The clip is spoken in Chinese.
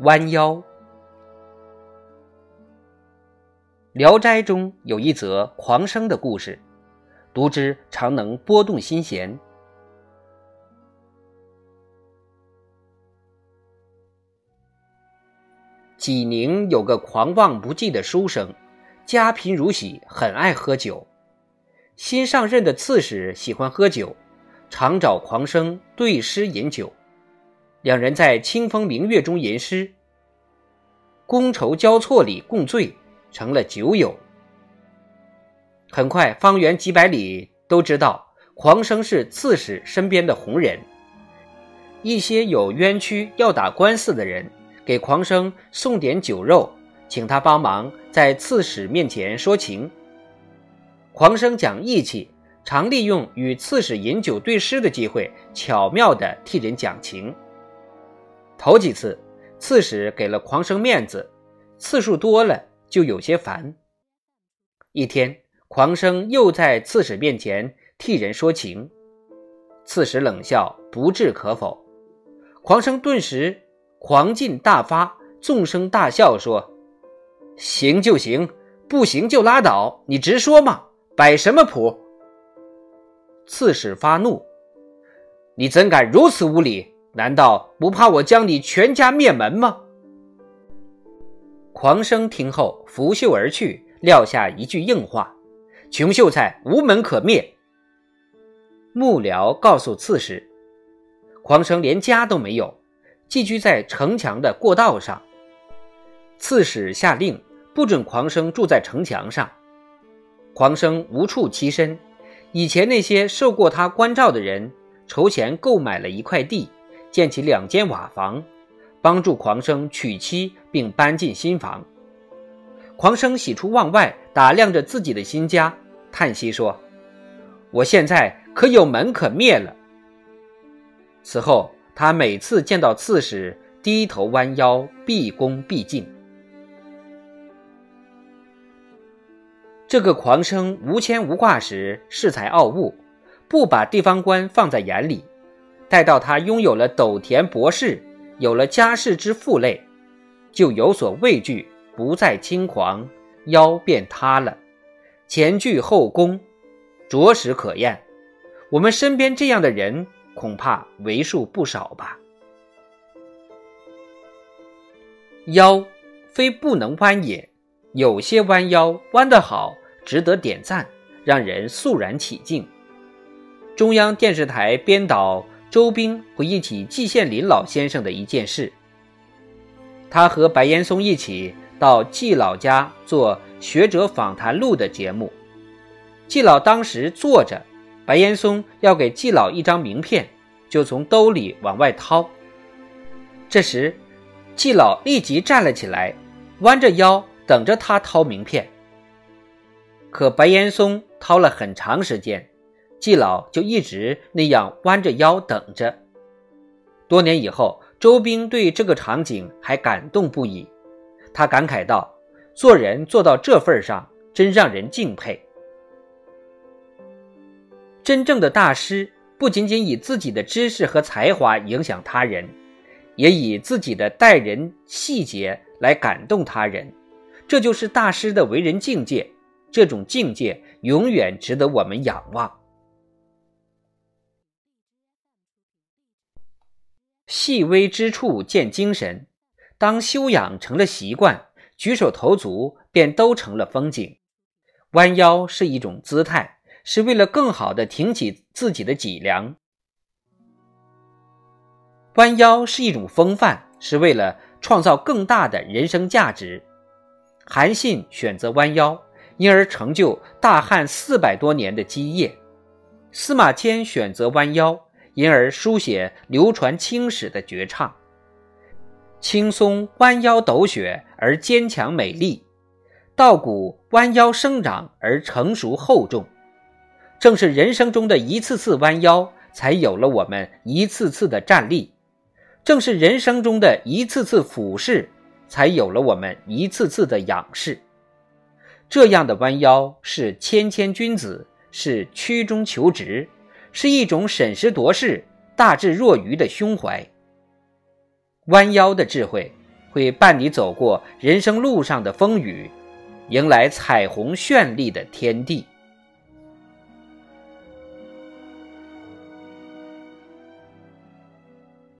弯腰，《聊斋》中有一则狂生的故事，读之常能拨动心弦。济宁有个狂妄不羁的书生，家贫如洗，很爱喝酒。新上任的刺史喜欢喝酒，常找狂生对诗饮酒。两人在清风明月中吟诗，觥筹交错里共醉，成了酒友。很快，方圆几百里都知道狂生是刺史身边的红人。一些有冤屈要打官司的人，给狂生送点酒肉，请他帮忙在刺史面前说情。狂生讲义气，常利用与刺史饮酒对诗的机会，巧妙地替人讲情。头几次，刺史给了狂生面子，次数多了就有些烦。一天，狂生又在刺史面前替人说情，刺史冷笑，不置可否。狂生顿时狂劲大发，纵声大笑说：“行就行，不行就拉倒，你直说嘛，摆什么谱？”刺史发怒：“你怎敢如此无礼？”难道不怕我将你全家灭门吗？狂生听后拂袖而去，撂下一句硬话：“穷秀才无门可灭。”幕僚告诉刺史，狂生连家都没有，寄居在城墙的过道上。刺史下令不准狂生住在城墙上。狂生无处栖身，以前那些受过他关照的人筹钱购买了一块地。建起两间瓦房，帮助狂生娶妻，并搬进新房。狂生喜出望外，打量着自己的新家，叹息说：“我现在可有门可灭了。”此后，他每次见到刺史，低头弯腰，毕恭毕敬。这个狂生无牵无挂时，恃才傲物，不把地方官放在眼里。待到他拥有了斗田博士，有了家世之父累，就有所畏惧，不再轻狂，腰便塌了，前倨后恭，着实可厌。我们身边这样的人恐怕为数不少吧。腰非不能弯也，有些弯腰弯得好，值得点赞，让人肃然起敬。中央电视台编导。周兵回忆起季羡林老先生的一件事。他和白岩松一起到季老家做学者访谈录的节目。季老当时坐着，白岩松要给季老一张名片，就从兜里往外掏。这时，季老立即站了起来，弯着腰等着他掏名片。可白岩松掏了很长时间。季老就一直那样弯着腰等着。多年以后，周兵对这个场景还感动不已。他感慨道：“做人做到这份上，真让人敬佩。真正的大师，不仅仅以自己的知识和才华影响他人，也以自己的待人细节来感动他人。这就是大师的为人境界。这种境界永远值得我们仰望。”细微之处见精神，当修养成了习惯，举手投足便都成了风景。弯腰是一种姿态，是为了更好的挺起自己的脊梁。弯腰是一种风范，是为了创造更大的人生价值。韩信选择弯腰，因而成就大汉四百多年的基业；司马迁选择弯腰，因而书写流传青史的绝唱。青松弯腰抖雪而坚强美丽，稻谷弯腰生长而成熟厚重。正是人生中的一次次弯腰，才有了我们一次次的站立；正是人生中的一次次俯视，才有了我们一次次的仰视。这样的弯腰是谦谦君子，是屈中求直，是一种审时度势、大智若愚的胸怀。弯腰的智慧，会伴你走过人生路上的风雨，迎来彩虹绚丽的天地。